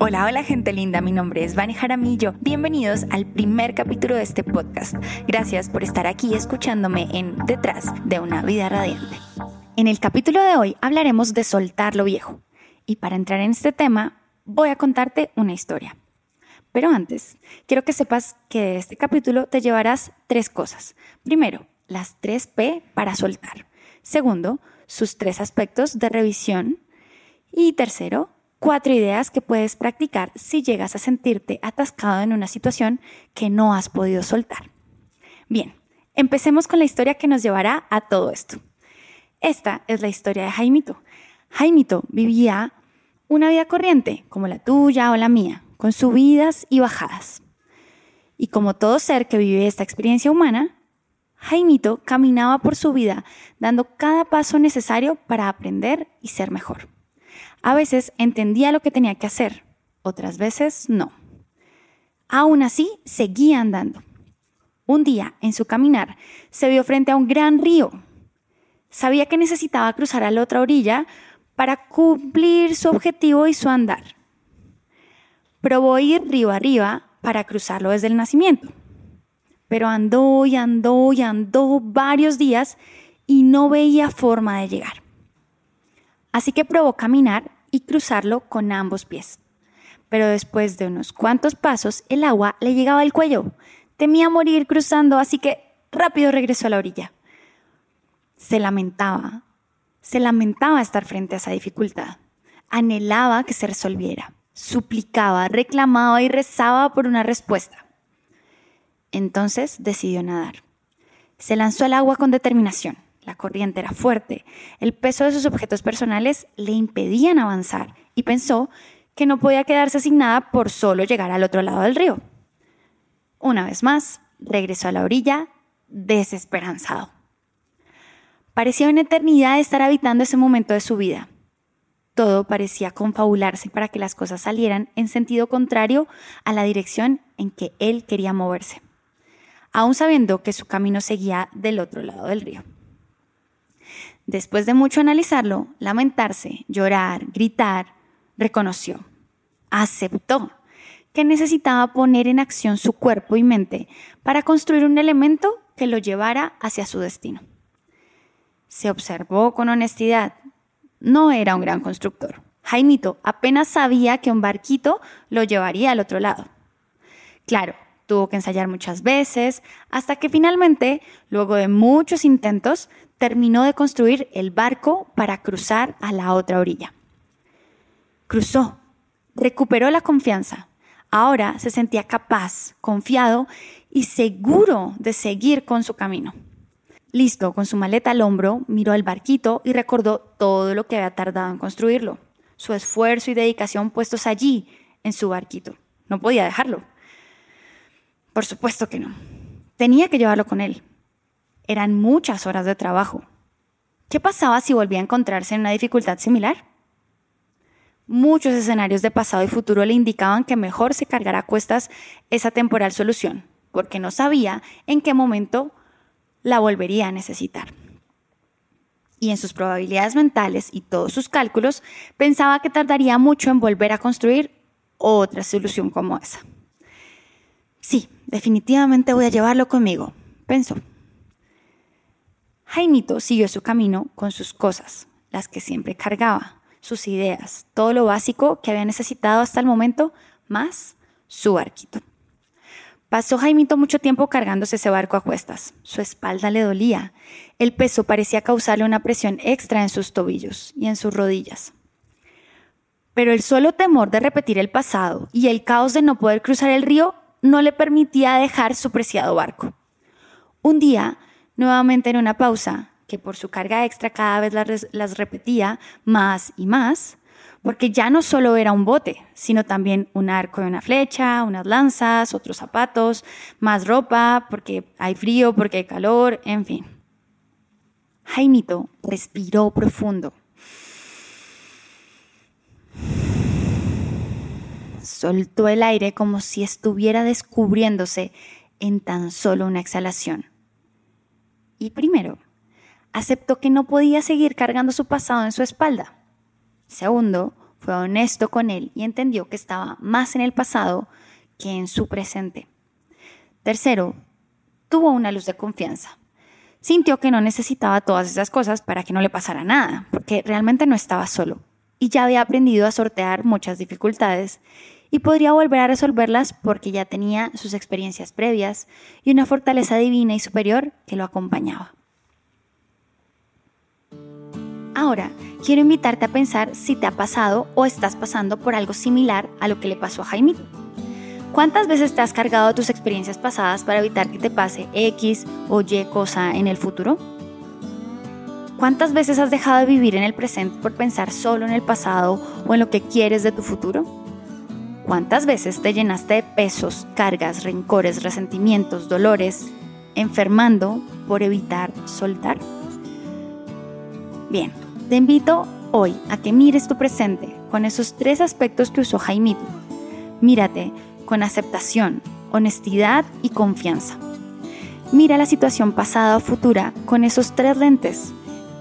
Hola, hola gente linda, mi nombre es Vani Jaramillo. Bienvenidos al primer capítulo de este podcast. Gracias por estar aquí escuchándome en Detrás de una vida radiante. En el capítulo de hoy hablaremos de soltar lo viejo. Y para entrar en este tema, voy a contarte una historia. Pero antes, quiero que sepas que de este capítulo te llevarás tres cosas. Primero, las tres P para soltar. Segundo, sus tres aspectos de revisión. Y tercero, cuatro ideas que puedes practicar si llegas a sentirte atascado en una situación que no has podido soltar. Bien, empecemos con la historia que nos llevará a todo esto. Esta es la historia de Jaimito. Jaimito vivía una vida corriente, como la tuya o la mía, con subidas y bajadas. Y como todo ser que vive esta experiencia humana, Jaimito caminaba por su vida dando cada paso necesario para aprender y ser mejor. A veces entendía lo que tenía que hacer, otras veces no. Aún así, seguía andando. Un día, en su caminar, se vio frente a un gran río. Sabía que necesitaba cruzar a la otra orilla para cumplir su objetivo y su andar. Probó ir río arriba para cruzarlo desde el nacimiento. Pero andó y andó y andó varios días y no veía forma de llegar. Así que probó caminar y cruzarlo con ambos pies. Pero después de unos cuantos pasos, el agua le llegaba al cuello. Temía morir cruzando, así que rápido regresó a la orilla. Se lamentaba, se lamentaba estar frente a esa dificultad. Anhelaba que se resolviera. Suplicaba, reclamaba y rezaba por una respuesta. Entonces decidió nadar. Se lanzó al agua con determinación. La corriente era fuerte, el peso de sus objetos personales le impedían avanzar y pensó que no podía quedarse sin nada por solo llegar al otro lado del río. Una vez más, regresó a la orilla desesperanzado. Parecía una eternidad estar habitando ese momento de su vida. Todo parecía confabularse para que las cosas salieran en sentido contrario a la dirección en que él quería moverse, aun sabiendo que su camino seguía del otro lado del río. Después de mucho analizarlo, lamentarse, llorar, gritar, reconoció, aceptó que necesitaba poner en acción su cuerpo y mente para construir un elemento que lo llevara hacia su destino. Se observó con honestidad. No era un gran constructor. Jaimito apenas sabía que un barquito lo llevaría al otro lado. Claro, tuvo que ensayar muchas veces, hasta que finalmente, luego de muchos intentos, terminó de construir el barco para cruzar a la otra orilla. Cruzó, recuperó la confianza. Ahora se sentía capaz, confiado y seguro de seguir con su camino. Listo, con su maleta al hombro, miró el barquito y recordó todo lo que había tardado en construirlo, su esfuerzo y dedicación puestos allí, en su barquito. No podía dejarlo. Por supuesto que no. Tenía que llevarlo con él. Eran muchas horas de trabajo. ¿Qué pasaba si volvía a encontrarse en una dificultad similar? Muchos escenarios de pasado y futuro le indicaban que mejor se cargara a cuestas esa temporal solución, porque no sabía en qué momento la volvería a necesitar. Y en sus probabilidades mentales y todos sus cálculos, pensaba que tardaría mucho en volver a construir otra solución como esa. Sí, definitivamente voy a llevarlo conmigo, pensó. Jaimito siguió su camino con sus cosas, las que siempre cargaba, sus ideas, todo lo básico que había necesitado hasta el momento, más su barquito. Pasó Jaimito mucho tiempo cargándose ese barco a cuestas. Su espalda le dolía. El peso parecía causarle una presión extra en sus tobillos y en sus rodillas. Pero el solo temor de repetir el pasado y el caos de no poder cruzar el río no le permitía dejar su preciado barco. Un día, nuevamente en una pausa, que por su carga extra cada vez las, repetía más y más, porque ya no solo era un bote, sino también un arco y una flecha, unas lanzas, otros zapatos, más ropa, porque hay frío, porque hay calor, en fin. Jaimito respiró profundo. Soltó el aire como si estuviera descubriéndose en tan solo una exhalación. Y primero, aceptó que no podía seguir cargando su pasado en su espalda. Segundo, Fue honesto con él y entendió que estaba más en el pasado que en su presente. Tercero, tuvo una luz de confianza. Sintió que no necesitaba todas esas cosas para que no le pasara nada, porque realmente no estaba solo y ya había aprendido a sortear muchas dificultades y podría volver a resolverlas porque ya tenía sus experiencias previas y una fortaleza divina y superior que lo acompañaba. Ahora, quiero invitarte a pensar si te ha pasado o estás pasando por algo similar a lo que le pasó a Jaimito. ¿Cuántas veces te has cargado tus experiencias pasadas para evitar que te pase X o Y cosa en el futuro? ¿Cuántas veces has dejado de vivir en el presente por pensar solo en el pasado o en lo que quieres de tu futuro? ¿Cuántas veces te llenaste de pesos, cargas, rencores, resentimientos, dolores, enfermando por evitar soltar? Bien, te invito hoy a que mires tu presente con esos tres aspectos que usó Jaimito. Mírate con aceptación, honestidad y confianza. Mira la situación pasada o futura con esos tres lentes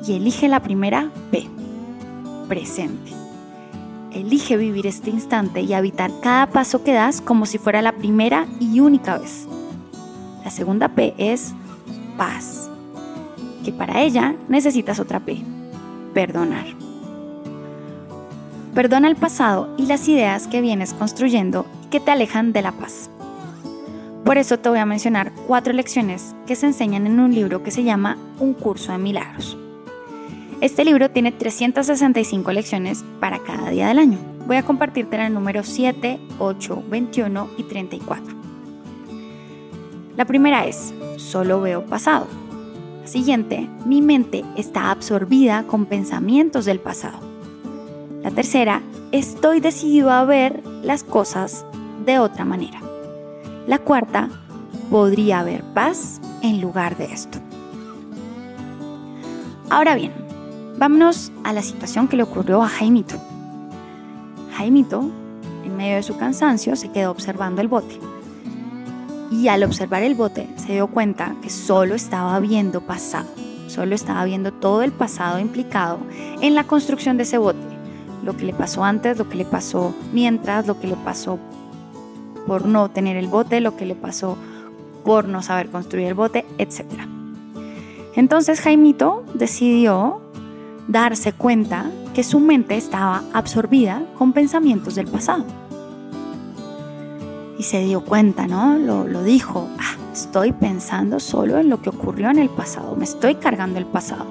y elige la primera P, presente. Elige vivir este instante y habitar cada paso que das como si fuera la primera y única vez. La segunda P es paz, que para ella necesitas otra P, perdonar. Perdona el pasado y las ideas que vienes construyendo que te alejan de la paz. Por eso te voy a mencionar cuatro lecciones que se enseñan en un libro que se llama Un curso de milagros. Este libro tiene 365 lecciones para cada día del año. Voy a compartirte el número 7, 8, 21 y 34. La primera es, solo veo pasado. La siguiente, mi mente está absorbida con pensamientos del pasado. La tercera, estoy decidido a ver las cosas de otra manera. La cuarta, podría haber paz en lugar de esto. Ahora bien, vámonos a la situación que le ocurrió a Jaimito. Jaimito, en medio de su cansancio, se quedó observando el bote. Y al observar el bote se dio cuenta que solo estaba viendo pasado, solo estaba viendo todo el pasado implicado en la construcción de ese bote. Lo que le pasó antes, lo que le pasó mientras, lo que le pasó por no tener el bote, lo que le pasó por no saber construir el bote, etc. Entonces Jaimito decidió darse cuenta que su mente estaba absorbida con pensamientos del pasado. Y se dio cuenta, ¿no? Lo, lo dijo, ah, estoy pensando solo en lo que ocurrió en el pasado, me estoy cargando el pasado.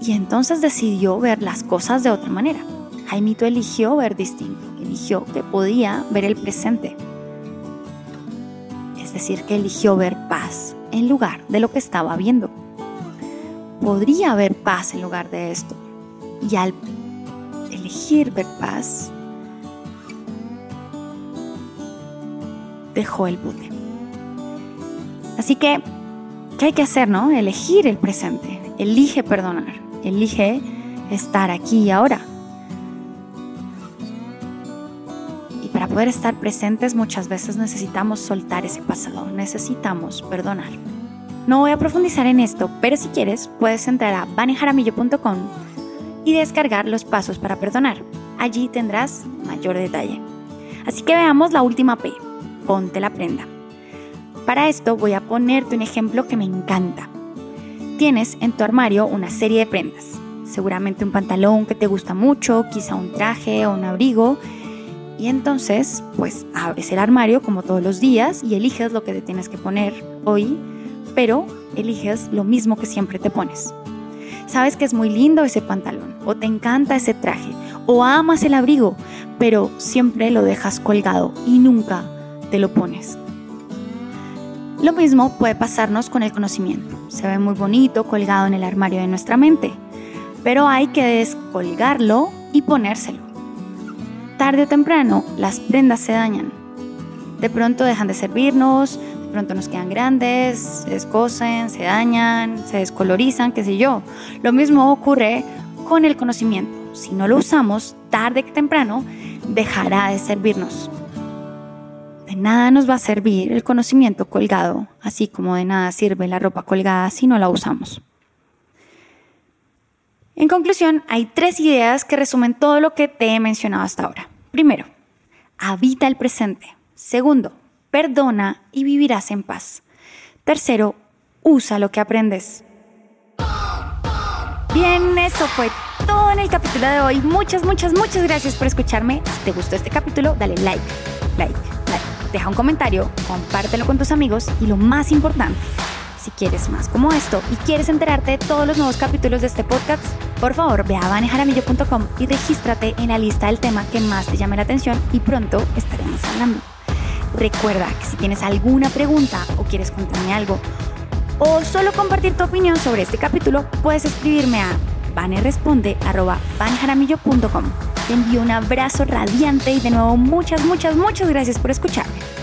Y entonces decidió ver las cosas de otra manera. Jaimito eligió ver distinto eligió que podía ver el presente. Es decir, que eligió ver paz en lugar de lo que estaba viendo. Podría haber paz en lugar de esto. Y al elegir ver paz, dejó el bote. Así que, ¿qué hay que hacer, no? Elegir el presente. Elige perdonar. Elige estar aquí y ahora. poder estar presentes muchas veces necesitamos soltar ese pasado, necesitamos perdonar. No voy a profundizar en esto, pero si quieres puedes entrar a vanejaramillo.com y descargar los pasos para perdonar. Allí tendrás mayor detalle. Así que veamos la última P, ponte la prenda. Para esto voy a ponerte un ejemplo que me encanta. Tienes en tu armario una serie de prendas, seguramente un pantalón que te gusta mucho, quizá un traje o un abrigo y entonces, pues abres el armario como todos los días y eliges lo que te tienes que poner hoy, pero eliges lo mismo que siempre te pones. Sabes que es muy lindo ese pantalón, o te encanta ese traje, o amas el abrigo, pero siempre lo dejas colgado y nunca te lo pones. Lo mismo puede pasarnos con el conocimiento. Se ve muy bonito colgado en el armario de nuestra mente, pero hay que descolgarlo y ponérselo tarde o temprano las prendas se dañan. De pronto dejan de servirnos, pronto nos quedan grandes, se descosen, se dañan, se descolorizan, qué sé yo. Lo mismo ocurre con el conocimiento. Si no lo usamos, tarde que temprano, dejará de servirnos. De nada nos va a servir el conocimiento colgado, así como de nada sirve la ropa colgada si no la usamos. En conclusión, hay tres ideas que resumen todo lo que te he mencionado hasta ahora. Primero, habita el presente. Segundo, perdona y vivirás en paz. Tercero, usa lo que aprendes. Bien, eso fue todo en el capítulo de hoy. Muchas, muchas, muchas gracias por escucharme. Si te gustó este capítulo, dale like, like, like. Deja un comentario, compártelo con tus amigos y lo más importante, si quieres más como esto y quieres enterarte de todos los nuevos capítulos de este podcast, por favor ve a vanejaramillo.com y regístrate en la lista del tema que más te llame la atención y pronto estaremos hablando. Recuerda que si tienes alguna pregunta o quieres contarme algo o solo compartir tu opinión sobre este capítulo, puedes escribirme a vaneresponde.com. Te envío un abrazo radiante y de nuevo muchas, muchas, muchas gracias por escucharme.